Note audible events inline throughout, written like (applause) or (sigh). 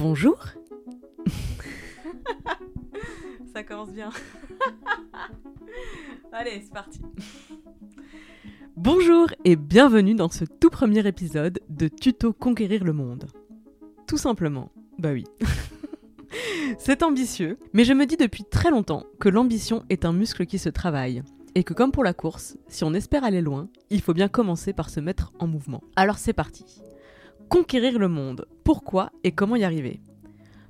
Bonjour. (laughs) Ça commence bien. (laughs) Allez, c'est parti. Bonjour et bienvenue dans ce tout premier épisode de Tuto Conquérir le Monde. Tout simplement, bah oui. (laughs) c'est ambitieux, mais je me dis depuis très longtemps que l'ambition est un muscle qui se travaille. Et que comme pour la course, si on espère aller loin, il faut bien commencer par se mettre en mouvement. Alors c'est parti. Conquérir le monde. Pourquoi et comment y arriver?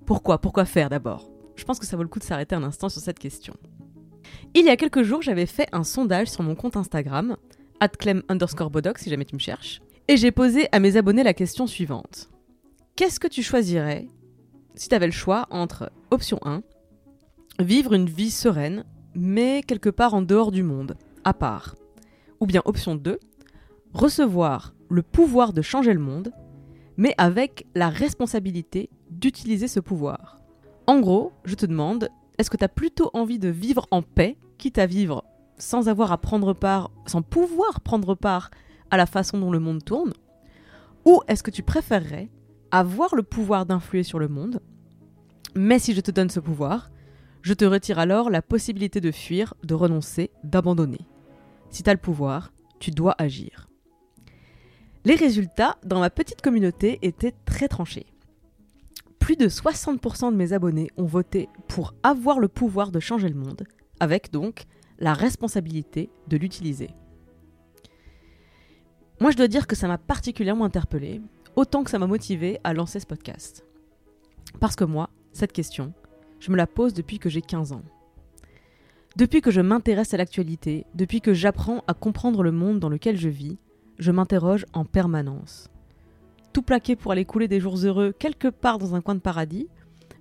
Pourquoi? Pourquoi faire d'abord? Je pense que ça vaut le coup de s'arrêter un instant sur cette question. Il y a quelques jours, j'avais fait un sondage sur mon compte Instagram, atclem underscore bodoc si jamais tu me cherches, et j'ai posé à mes abonnés la question suivante. Qu'est-ce que tu choisirais si tu avais le choix entre option 1, vivre une vie sereine, mais quelque part en dehors du monde, à part, ou bien option 2, recevoir le pouvoir de changer le monde, mais avec la responsabilité d'utiliser ce pouvoir. En gros, je te demande, est-ce que tu as plutôt envie de vivre en paix, quitte à vivre sans avoir à prendre part, sans pouvoir prendre part à la façon dont le monde tourne? Ou est-ce que tu préférerais avoir le pouvoir d'influer sur le monde, mais si je te donne ce pouvoir, je te retire alors la possibilité de fuir, de renoncer, d'abandonner. Si tu as le pouvoir, tu dois agir. Les résultats dans ma petite communauté étaient très tranchés. Plus de 60% de mes abonnés ont voté pour avoir le pouvoir de changer le monde, avec donc la responsabilité de l'utiliser. Moi je dois dire que ça m'a particulièrement interpellée, autant que ça m'a motivé à lancer ce podcast. Parce que moi, cette question, je me la pose depuis que j'ai 15 ans. Depuis que je m'intéresse à l'actualité, depuis que j'apprends à comprendre le monde dans lequel je vis, je m'interroge en permanence. Tout plaquer pour aller couler des jours heureux quelque part dans un coin de paradis,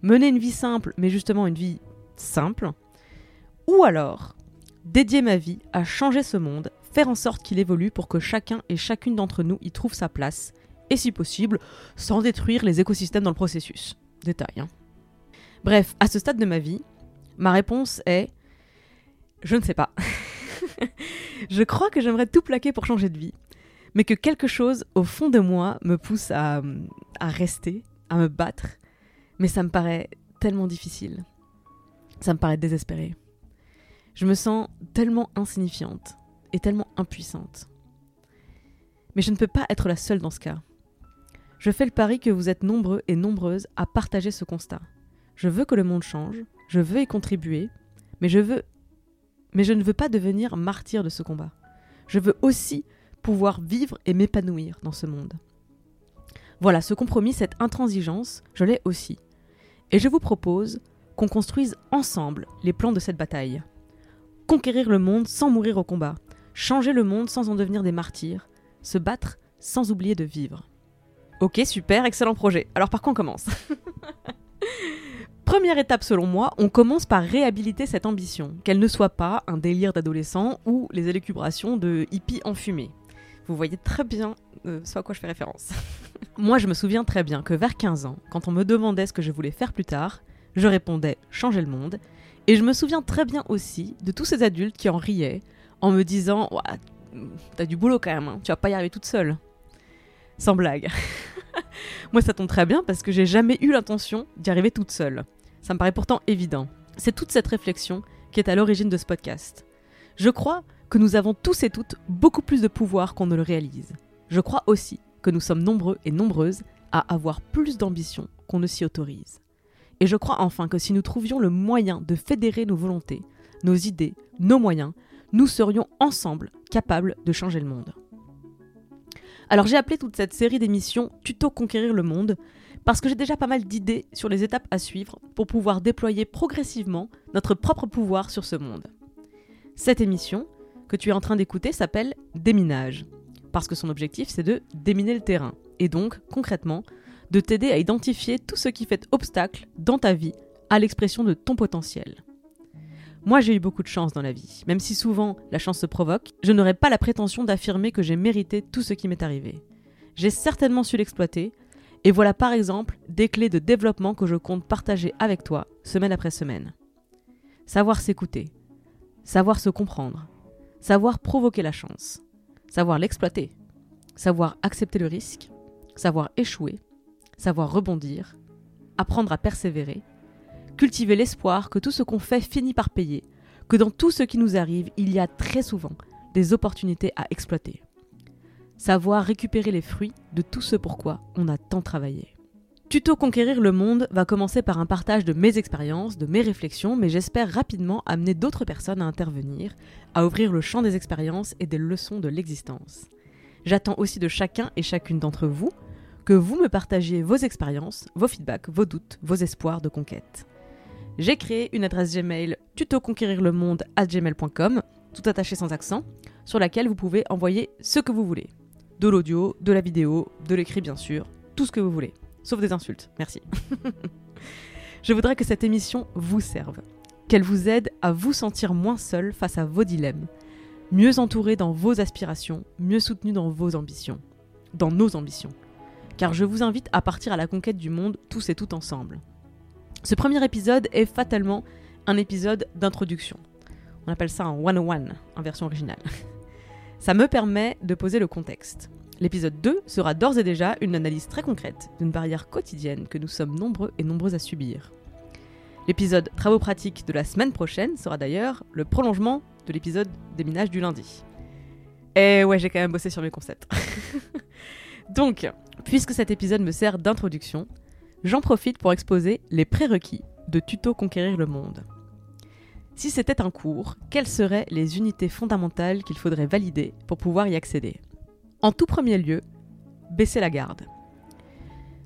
mener une vie simple, mais justement une vie simple, ou alors dédier ma vie à changer ce monde, faire en sorte qu'il évolue pour que chacun et chacune d'entre nous y trouve sa place, et si possible, sans détruire les écosystèmes dans le processus. Détail. Hein. Bref, à ce stade de ma vie, ma réponse est je ne sais pas. (laughs) je crois que j'aimerais tout plaquer pour changer de vie, mais que quelque chose au fond de moi me pousse à, rester, à me battre, mais ça me paraît tellement difficile. Ça me paraît désespéré. Je me sens tellement insignifiante et tellement impuissante. Mais je ne peux pas être la seule dans ce cas. Je fais le pari que vous êtes nombreux et nombreuses à partager ce constat. Je veux que le monde change, je veux y contribuer, mais je veux mais je ne veux pas devenir martyr de ce combat. Je veux aussi pouvoir vivre et m'épanouir dans ce monde. Voilà, ce compromis, cette intransigeance, je l'ai aussi. Et je vous propose qu'on construise ensemble les plans de cette bataille. Conquérir le monde sans mourir au combat, changer le monde sans en devenir des martyrs, se battre sans oublier de vivre. Ok, super, excellent projet. Alors par quoi on commence? (laughs) Première étape selon moi, on commence par réhabiliter cette ambition, qu'elle ne soit pas un délire d'adolescent ou les élucubrations de hippies enfumés. Vous voyez très bien euh, ce à quoi je fais référence. (laughs) moi je me souviens très bien que vers 15 ans, quand on me demandait ce que je voulais faire plus tard, je répondais changer le monde, et je me souviens très bien aussi de tous ces adultes qui en riaient en me disant T'as du boulot quand même, hein, tu vas pas y arriver toute seule. Sans blague. (laughs) Moi, ça tombe très bien parce que j'ai jamais eu l'intention d'y arriver toute seule. Ça me paraît pourtant évident. C'est toute cette réflexion qui est à l'origine de ce podcast. Je crois que nous avons tous et toutes beaucoup plus de pouvoir qu'on ne le réalise. Je crois aussi que nous sommes nombreux et nombreuses à avoir plus d'ambition qu'on ne s'y autorise. Et je crois enfin que si nous trouvions le moyen de fédérer nos volontés, nos idées, nos moyens, nous serions ensemble capables de changer le monde. Alors j'ai appelé toute cette série d'émissions Tuto Conquérir le Monde parce que j'ai déjà pas mal d'idées sur les étapes à suivre pour pouvoir déployer progressivement notre propre pouvoir sur ce monde. Cette émission, que tu es en train d'écouter, s'appelle Déminage, parce que son objectif c'est de déminer le terrain, et donc, concrètement, de t'aider à identifier tout ce qui fait obstacle dans ta vie à l'expression de ton potentiel. Moi j'ai eu beaucoup de chance dans la vie, même si souvent la chance se provoque, je n'aurais pas la prétention d'affirmer que j'ai mérité tout ce qui m'est arrivé. J'ai certainement su l'exploiter, et voilà par exemple des clés de développement que je compte partager avec toi semaine après semaine. Savoir s'écouter, savoir se comprendre, savoir provoquer la chance, savoir l'exploiter, savoir accepter le risque, savoir échouer, savoir rebondir, apprendre à persévérer, cultiver l'espoir que tout ce qu'on fait finit par payer, que dans tout ce qui nous arrive, il y a très souvent des opportunités à exploiter. Savoir récupérer les fruits de tout ce pourquoi on a tant travaillé. Tuto Conquérir le monde va commencer par un partage de mes expériences, de mes réflexions, mais j'espère rapidement amener d'autres personnes à intervenir, à ouvrir le champ des expériences et des leçons de l'existence. J'attends aussi de chacun et chacune d'entre vous que vous me partagiez vos expériences, vos feedbacks, vos doutes, vos espoirs de conquête. J'ai créé une adresse Gmail tutoconquérirlemonde@gmail.com, tout attaché sans accent, sur laquelle vous pouvez envoyer ce que vous voulez. De l'audio, de la vidéo, de l'écrit bien sûr, tout ce que vous voulez. Sauf des insultes, merci. (laughs) Je voudrais que cette émission vous serve, qu'elle vous aide à vous sentir moins seul face à vos dilemmes, mieux entouré dans vos aspirations, mieux soutenu dans vos ambitions, dans nos ambitions. Car je vous invite à partir à la conquête du monde tous et toutes ensemble. Ce premier épisode est fatalement un épisode d'introduction. On appelle ça un 101 en version originale. (laughs) Ça me permet de poser le contexte. L'épisode 2 sera d'ores et déjà une analyse très concrète d'une barrière quotidienne que nous sommes nombreux et nombreuses à subir. L'épisode travaux pratiques de la semaine prochaine sera d'ailleurs le prolongement de l'épisode des minages du lundi. Et ouais, j'ai quand même bossé sur mes concepts. (laughs) Donc, puisque cet épisode me sert d'introduction, j'en profite pour exposer les prérequis de Tuto Conquérir le Monde. Si c'était un cours, quelles seraient les unités fondamentales qu'il faudrait valider pour pouvoir y accéder? En tout premier lieu, baisser la garde.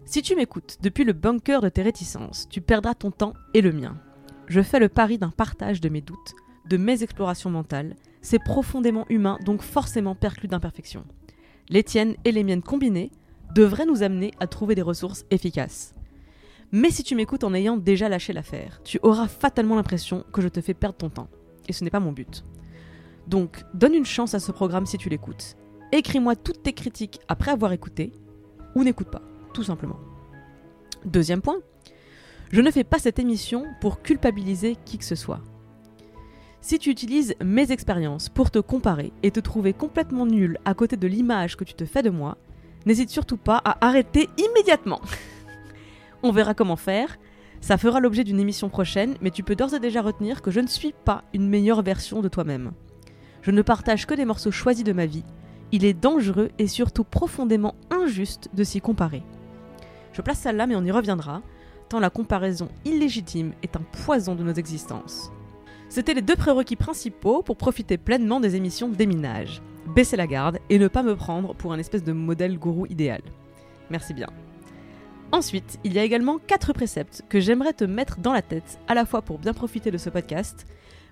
Si tu m'écoutes depuis le bunker de tes réticences, tu perdras ton temps et le mien. Je fais le pari d'un partage de mes doutes, de mes explorations mentales. C'est profondément humain, donc forcément perclus d'imperfections. Les tiennes et les miennes combinées devraient nous amener à trouver des ressources efficaces. Mais si tu m'écoutes en ayant déjà lâché l'affaire, tu auras fatalement l'impression que je te fais perdre ton temps. Et ce n'est pas mon but. Donc, donne une chance à ce programme si tu l'écoutes. Écris-moi toutes tes critiques après avoir écouté, ou n'écoute pas, tout simplement. Deuxième point, je ne fais pas cette émission pour culpabiliser qui que ce soit. Si tu utilises mes expériences pour te comparer et te trouver complètement nul à côté de l'image que tu te fais de moi, n'hésite surtout pas à arrêter immédiatement. (laughs) On verra comment faire. Ça fera l'objet d'une émission prochaine, mais tu peux d'ores et déjà retenir que je ne suis pas une meilleure version de toi-même. Je ne partage que des morceaux choisis de ma vie. Il est dangereux et surtout profondément injuste de s'y comparer. Je place ça là, mais on y reviendra, tant la comparaison illégitime est un poison de nos existences. C'était les deux prérequis principaux pour profiter pleinement des émissions Déminage. Baisser la garde et ne pas me prendre pour un espèce de modèle gourou idéal. Merci bien. Ensuite, il y a également quatre préceptes que j'aimerais te mettre dans la tête, à la fois pour bien profiter de ce podcast,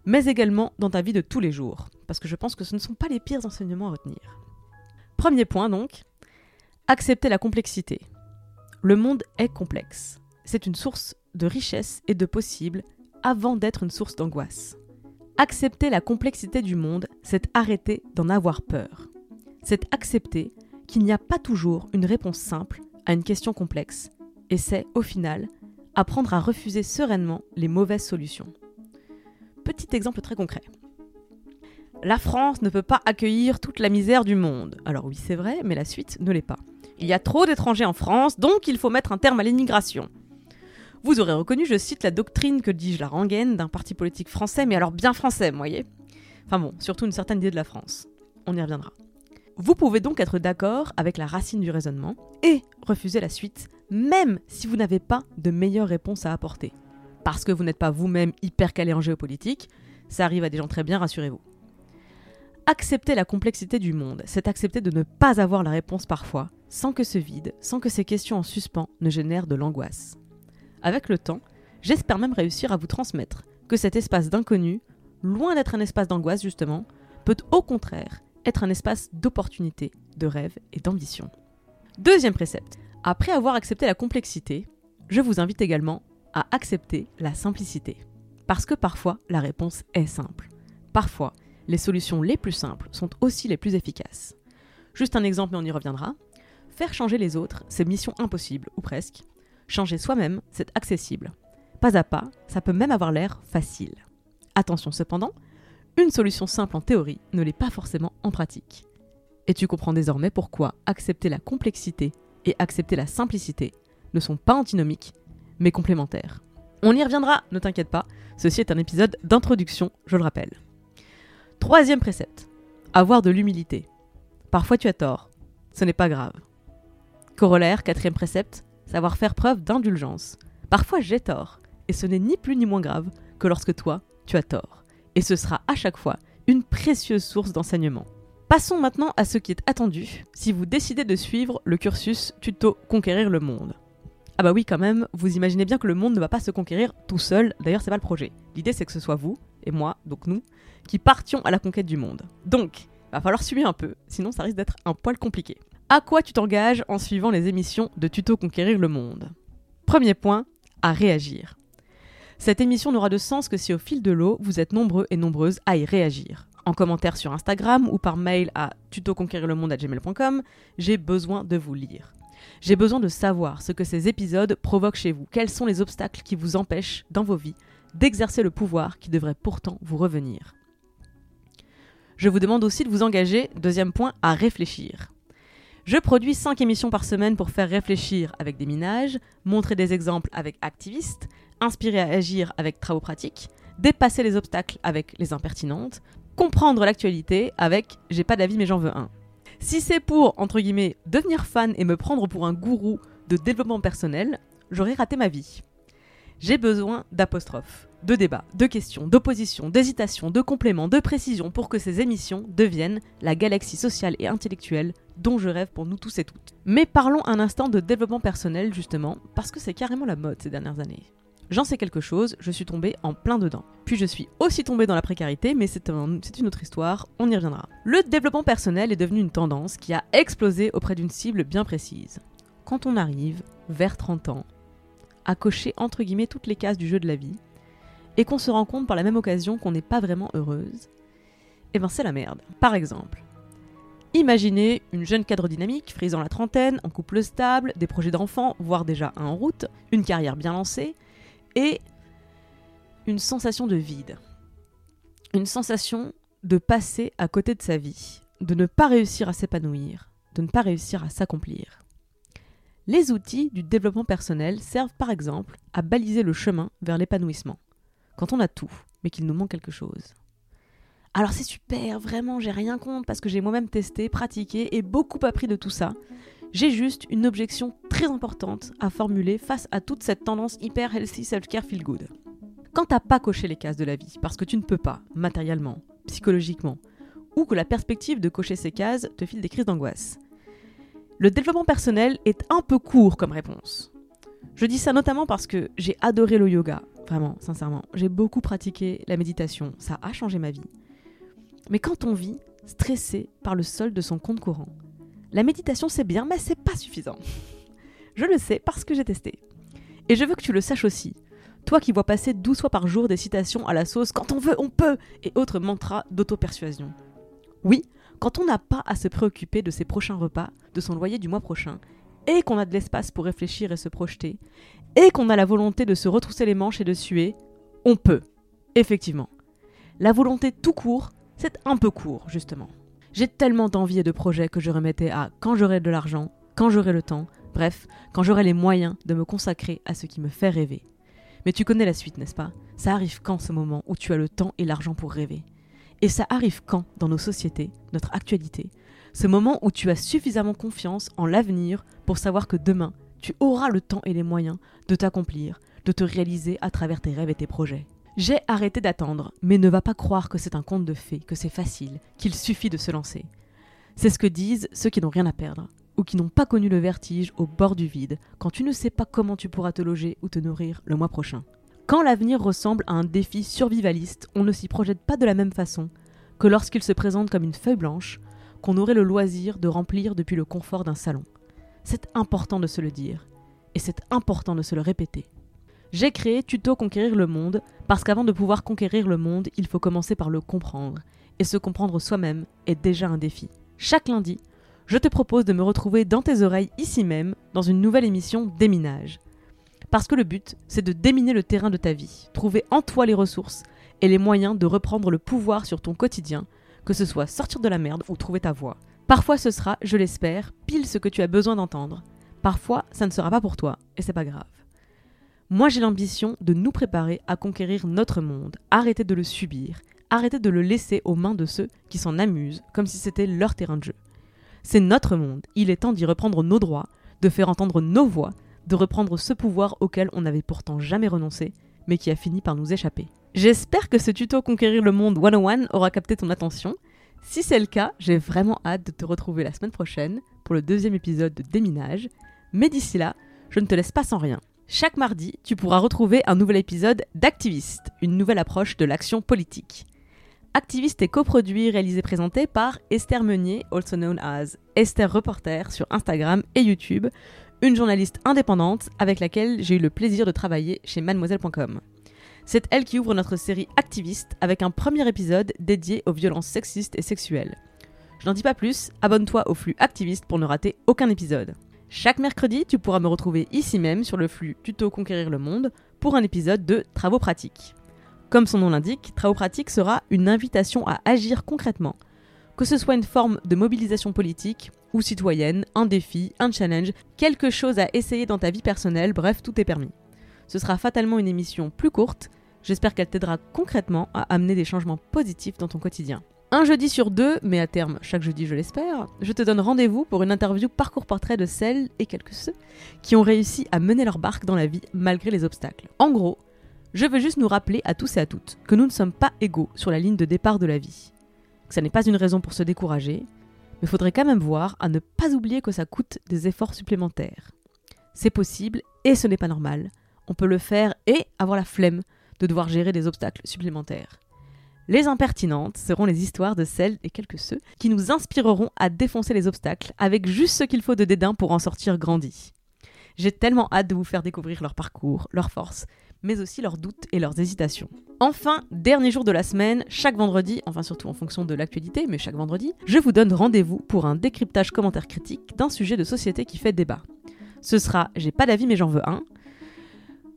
mais également dans ta vie de tous les jours, parce que je pense que ce ne sont pas les pires enseignements à retenir. Premier point donc, accepter la complexité. Le monde est complexe. C'est une source de richesse et de possible avant d'être une source d'angoisse. Accepter la complexité du monde, c'est arrêter d'en avoir peur. C'est accepter qu'il n'y a pas toujours une réponse simple à une question complexe, et c'est, au final, apprendre à refuser sereinement les mauvaises solutions. Petit exemple très concret. La France ne peut pas accueillir toute la misère du monde. Alors oui, c'est vrai, mais la suite ne l'est pas. Il y a trop d'étrangers en France, donc il faut mettre un terme à l'immigration. Vous aurez reconnu, je cite la doctrine, que dis-je, la rengaine d'un parti politique français, mais alors bien français, voyez Enfin bon, surtout une certaine idée de la France. On y reviendra. Vous pouvez donc être d'accord avec la racine du raisonnement et refuser la suite, même si vous n'avez pas de meilleure réponse à apporter. Parce que vous n'êtes pas vous-même hyper calé en géopolitique, ça arrive à des gens très bien, rassurez-vous. Accepter la complexité du monde, c'est accepter de ne pas avoir la réponse parfois, sans que ce vide, sans que ces questions en suspens ne génèrent de l'angoisse. Avec le temps, j'espère même réussir à vous transmettre que cet espace d'inconnu, loin d'être un espace d'angoisse justement, peut au contraire être un espace d'opportunité de rêve et d'ambition. Deuxième précepte. Après avoir accepté la complexité, je vous invite également à accepter la simplicité. Parce que parfois, la réponse est simple. Parfois, les solutions les plus simples sont aussi les plus efficaces. Juste un exemple, mais on y reviendra. Faire changer les autres, c'est mission impossible, ou presque. Changer soi-même, c'est accessible. Pas à pas, ça peut même avoir l'air facile. Attention cependant, une solution simple en théorie ne l'est pas forcément en pratique. Et tu comprends désormais pourquoi accepter la complexité et accepter la simplicité ne sont pas antinomiques, mais complémentaires. On y reviendra, ne t'inquiète pas, ceci est un épisode d'introduction, je le rappelle. Troisième précepte, avoir de l'humilité. Parfois tu as tort, ce n'est pas grave. Corollaire, quatrième précepte, savoir faire preuve d'indulgence. Parfois j'ai tort, et ce n'est ni plus ni moins grave que lorsque toi, tu as tort. Et ce sera à chaque fois une précieuse source d'enseignement. Passons maintenant à ce qui est attendu si vous décidez de suivre le cursus tuto Conquérir le monde. Ah bah oui quand même, vous imaginez bien que le monde ne va pas se conquérir tout seul, d'ailleurs c'est pas le projet. L'idée c'est que ce soit vous, et moi, donc nous, qui partions à la conquête du monde. Donc, va falloir suivre un peu, sinon ça risque d'être un poil compliqué. À quoi tu t'engages en suivant les émissions de Tuto Conquérir le Monde? Premier point, à réagir. Cette émission n'aura de sens que si au fil de l'eau, vous êtes nombreux et nombreuses à y réagir. En commentaire sur Instagram ou par mail à tutoconquérirlemonde.gmail.com, j'ai besoin de vous lire. J'ai besoin de savoir ce que ces épisodes provoquent chez vous, quels sont les obstacles qui vous empêchent, dans vos vies, d'exercer le pouvoir qui devrait pourtant vous revenir. Je vous demande aussi de vous engager, deuxième point, à réfléchir. Je produis 5 émissions par semaine pour faire réfléchir avec des minages, montrer des exemples avec activistes, inspirer à agir avec travaux pratiques, dépasser les obstacles avec les impertinentes, comprendre l'actualité avec j'ai pas d'avis mais j'en veux un. Si c'est pour, entre guillemets, devenir fan et me prendre pour un gourou de développement personnel, j'aurais raté ma vie. J'ai besoin d'apostrophes, de débats, de questions, d'oppositions, d'hésitations, de compléments, de précisions pour que ces émissions deviennent la galaxie sociale et intellectuelle dont je rêve pour nous tous et toutes. Mais parlons un instant de développement personnel justement, parce que c'est carrément la mode ces dernières années. J'en sais quelque chose, je suis tombée en plein dedans. Puis je suis aussi tombée dans la précarité, mais c'est une autre histoire, on y reviendra. Le développement personnel est devenu une tendance qui a explosé auprès d'une cible bien précise. Quand on arrive vers 30 ans, à cocher entre guillemets toutes les cases du jeu de la vie, et qu'on se rend compte par la même occasion qu'on n'est pas vraiment heureuse, eh ben c'est la merde. Par exemple, imaginez une jeune cadre dynamique, frisant la trentaine, en couple stable, des projets d'enfants, voire déjà un en route, une carrière bien lancée, et une sensation de vide. Une sensation de passer à côté de sa vie, de ne pas réussir à s'épanouir, de ne pas réussir à s'accomplir. Les outils du développement personnel servent par exemple à baliser le chemin vers l'épanouissement, quand on a tout, mais qu'il nous manque quelque chose. Alors c'est super, vraiment, j'ai rien contre parce que j'ai moi-même testé, pratiqué et beaucoup appris de tout ça. J'ai juste une objection très importante à formuler face à toute cette tendance hyper healthy self-care feel good. Quand t'as pas coché les cases de la vie, parce que tu ne peux pas, matériellement, psychologiquement, ou que la perspective de cocher ces cases te file des crises d'angoisse, le développement personnel est un peu court comme réponse. Je dis ça notamment parce que j'ai adoré le yoga, vraiment, sincèrement. J'ai beaucoup pratiqué la méditation, ça a changé ma vie. Mais quand on vit stressé par le solde de son compte courant, la méditation c'est bien, mais c'est pas suffisant. (laughs) Je le sais parce que j'ai testé. Et je veux que tu le saches aussi. Toi qui vois passer 12 fois par jour des citations à la sauce quand on veut, on peut et autres mantras d'auto-persuasion. Oui, quand on n'a pas à se préoccuper de ses prochains repas, de son loyer du mois prochain, et qu'on a de l'espace pour réfléchir et se projeter, et qu'on a la volonté de se retrousser les manches et de suer, on peut. Effectivement. La volonté tout court, c'est un peu court, justement. J'ai tellement d'envie et de projets que je remettais à quand j'aurai de l'argent, quand j'aurai le temps, bref, quand j'aurai les moyens de me consacrer à ce qui me fait rêver. Mais tu connais la suite, n'est-ce pas? Ça arrive quand ce moment où tu as le temps et l'argent pour rêver? Et ça arrive quand, dans nos sociétés, notre actualité? Ce moment où tu as suffisamment confiance en l'avenir pour savoir que demain, tu auras le temps et les moyens de t'accomplir, de te réaliser à travers tes rêves et tes projets. J'ai arrêté d'attendre, mais ne va pas croire que c'est un conte de fées, que c'est facile, qu'il suffit de se lancer. C'est ce que disent ceux qui n'ont rien à perdre, ou qui n'ont pas connu le vertige au bord du vide, quand tu ne sais pas comment tu pourras te loger ou te nourrir le mois prochain. Quand l'avenir ressemble à un défi survivaliste, on ne s'y projette pas de la même façon que lorsqu'il se présente comme une feuille blanche, qu'on aurait le loisir de remplir depuis le confort d'un salon. C'est important de se le dire, et c'est important de se le répéter. J'ai créé Tuto Conquérir le Monde parce qu'avant de pouvoir conquérir le monde, il faut commencer par le comprendre. Et se comprendre soi-même est déjà un défi. Chaque lundi, je te propose de me retrouver dans tes oreilles ici même dans une nouvelle émission Déminage. Parce que le but, c'est de déminer le terrain de ta vie, trouver en toi les ressources et les moyens de reprendre le pouvoir sur ton quotidien, que ce soit sortir de la merde ou trouver ta voie. Parfois ce sera, je l'espère, pile ce que tu as besoin d'entendre. Parfois, ça ne sera pas pour toi, et c'est pas grave. Moi j'ai l'ambition de nous préparer à conquérir notre monde, arrêter de le subir, arrêter de le laisser aux mains de ceux qui s'en amusent comme si c'était leur terrain de jeu. C'est notre monde, il est temps d'y reprendre nos droits, de faire entendre nos voix, de reprendre ce pouvoir auquel on n'avait pourtant jamais renoncé, mais qui a fini par nous échapper. J'espère que ce tuto Conquérir le Monde 101 aura capté ton attention. Si c'est le cas, j'ai vraiment hâte de te retrouver la semaine prochaine pour le deuxième épisode de Déminage. Mais d'ici là, je ne te laisse pas sans rien. Chaque mardi, tu pourras retrouver un nouvel épisode d'Activiste, une nouvelle approche de l'action politique. Activiste est coproduit, réalisé, présenté par Esther Meunier, also known as Esther Reporter sur Instagram et YouTube, une journaliste indépendante avec laquelle j'ai eu le plaisir de travailler chez mademoiselle.com. C'est elle qui ouvre notre série Activiste avec un premier épisode dédié aux violences sexistes et sexuelles. Je n'en dis pas plus, abonne-toi au flux Activiste pour ne rater aucun épisode. Chaque mercredi, tu pourras me retrouver ici même sur le flux Tuto Conquérir le Monde pour un épisode de Travaux pratiques. Comme son nom l'indique, Travaux pratiques sera une invitation à agir concrètement. Que ce soit une forme de mobilisation politique ou citoyenne, un défi, un challenge, quelque chose à essayer dans ta vie personnelle, bref, tout est permis. Ce sera fatalement une émission plus courte, j'espère qu'elle t'aidera concrètement à amener des changements positifs dans ton quotidien. Un jeudi sur deux, mais à terme chaque jeudi je l'espère, je te donne rendez-vous pour une interview parcours portrait de celles et quelques ceux qui ont réussi à mener leur barque dans la vie malgré les obstacles. En gros, je veux juste nous rappeler à tous et à toutes que nous ne sommes pas égaux sur la ligne de départ de la vie. Que ça n'est pas une raison pour se décourager, mais faudrait quand même voir à ne pas oublier que ça coûte des efforts supplémentaires. C'est possible et ce n'est pas normal. On peut le faire et avoir la flemme de devoir gérer des obstacles supplémentaires. Les impertinentes seront les histoires de celles et quelques ceux qui nous inspireront à défoncer les obstacles avec juste ce qu'il faut de dédain pour en sortir grandi. J'ai tellement hâte de vous faire découvrir leur parcours, leurs forces, mais aussi leurs doutes et leurs hésitations. Enfin, dernier jour de la semaine, chaque vendredi, enfin surtout en fonction de l'actualité, mais chaque vendredi, je vous donne rendez-vous pour un décryptage commentaire critique d'un sujet de société qui fait débat. Ce sera J'ai pas d'avis mais j'en veux un,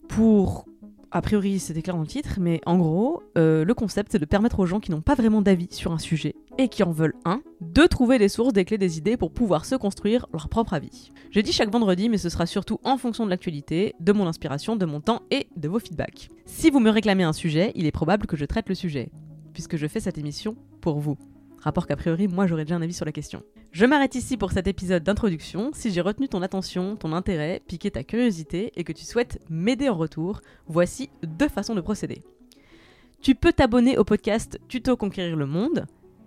pour a priori c'était clair dans le titre, mais en gros, euh, le concept c'est de permettre aux gens qui n'ont pas vraiment d'avis sur un sujet et qui en veulent un, de trouver des sources, des clés, des idées pour pouvoir se construire leur propre avis. Je dis chaque vendredi, mais ce sera surtout en fonction de l'actualité, de mon inspiration, de mon temps et de vos feedbacks. Si vous me réclamez un sujet, il est probable que je traite le sujet, puisque je fais cette émission pour vous. Rapport qu'a priori, moi j'aurais déjà un avis sur la question. Je m'arrête ici pour cet épisode d'introduction. Si j'ai retenu ton attention, ton intérêt, piqué ta curiosité et que tu souhaites m'aider en retour, voici deux façons de procéder. Tu peux t'abonner au podcast Tuto Conquérir le Monde,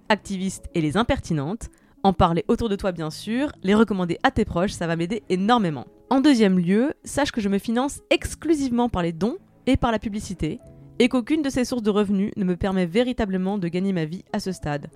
Activistes et les Impertinentes, en parler autour de toi bien sûr, les recommander à tes proches, ça va m'aider énormément. En deuxième lieu, sache que je me finance exclusivement par les dons et par la publicité, et qu'aucune de ces sources de revenus ne me permet véritablement de gagner ma vie à ce stade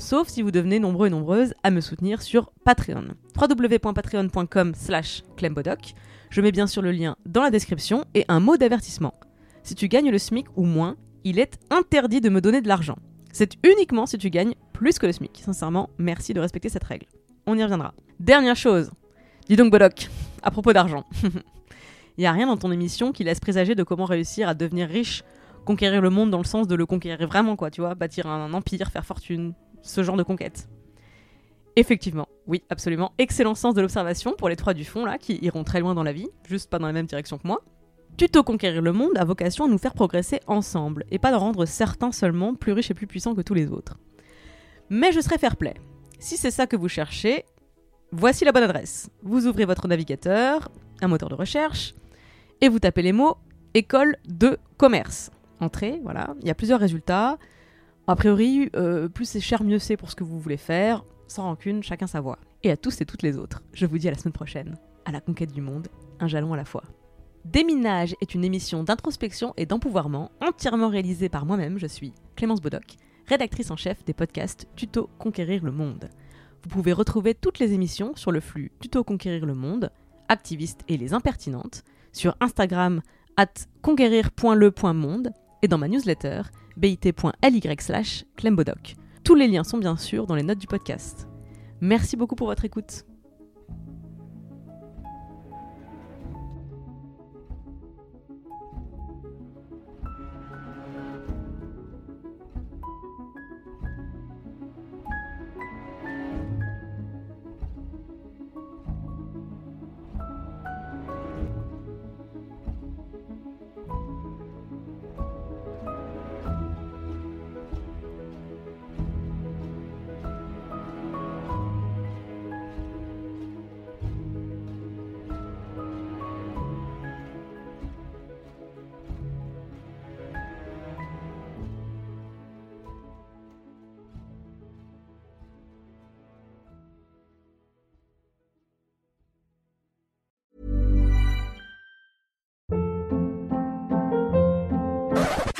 sauf si vous devenez nombreux et nombreuses à me soutenir sur Patreon. www.patreon.com slash clembodoc. Je mets bien sûr le lien dans la description et un mot d'avertissement. Si tu gagnes le SMIC ou moins, il est interdit de me donner de l'argent. C'est uniquement si tu gagnes plus que le SMIC. Sincèrement, merci de respecter cette règle. On y reviendra. Dernière chose. Dis donc Bodoc, à propos d'argent. (laughs) Il n'y a rien dans ton émission qui laisse présager de comment réussir à devenir riche, conquérir le monde dans le sens de le conquérir vraiment, quoi, tu vois, bâtir un empire, faire fortune, ce genre de conquête. Effectivement, oui, absolument. Excellent sens de l'observation pour les trois du fond, là, qui iront très loin dans la vie, juste pas dans la même direction que moi. Tuto Conquérir le Monde a vocation à nous faire progresser ensemble, et pas de rendre certains seulement plus riches et plus puissants que tous les autres. Mais je serai fair play. Si c'est ça que vous cherchez, voici la bonne adresse. Vous ouvrez votre navigateur, un moteur de recherche, et vous tapez les mots école de commerce. Entrée, voilà, il y a plusieurs résultats. A priori, euh, plus c'est cher, mieux c'est pour ce que vous voulez faire. Sans rancune, chacun sa voix. Et à tous et toutes les autres, je vous dis à la semaine prochaine, à la conquête du monde, un jalon à la fois. Déminage est une émission d'introspection et d'empouvoirment entièrement réalisée par moi-même, je suis Clémence Bodoc, rédactrice en chef des podcasts Tuto Conquérir le Monde. Vous pouvez retrouver toutes les émissions sur le flux Tuto Conquérir le Monde, Activiste et les Impertinentes, sur Instagram at conquérir.le.monde et dans ma newsletter bit.ly slash. Tous les liens sont bien sûr dans les notes du podcast. Merci beaucoup pour votre écoute.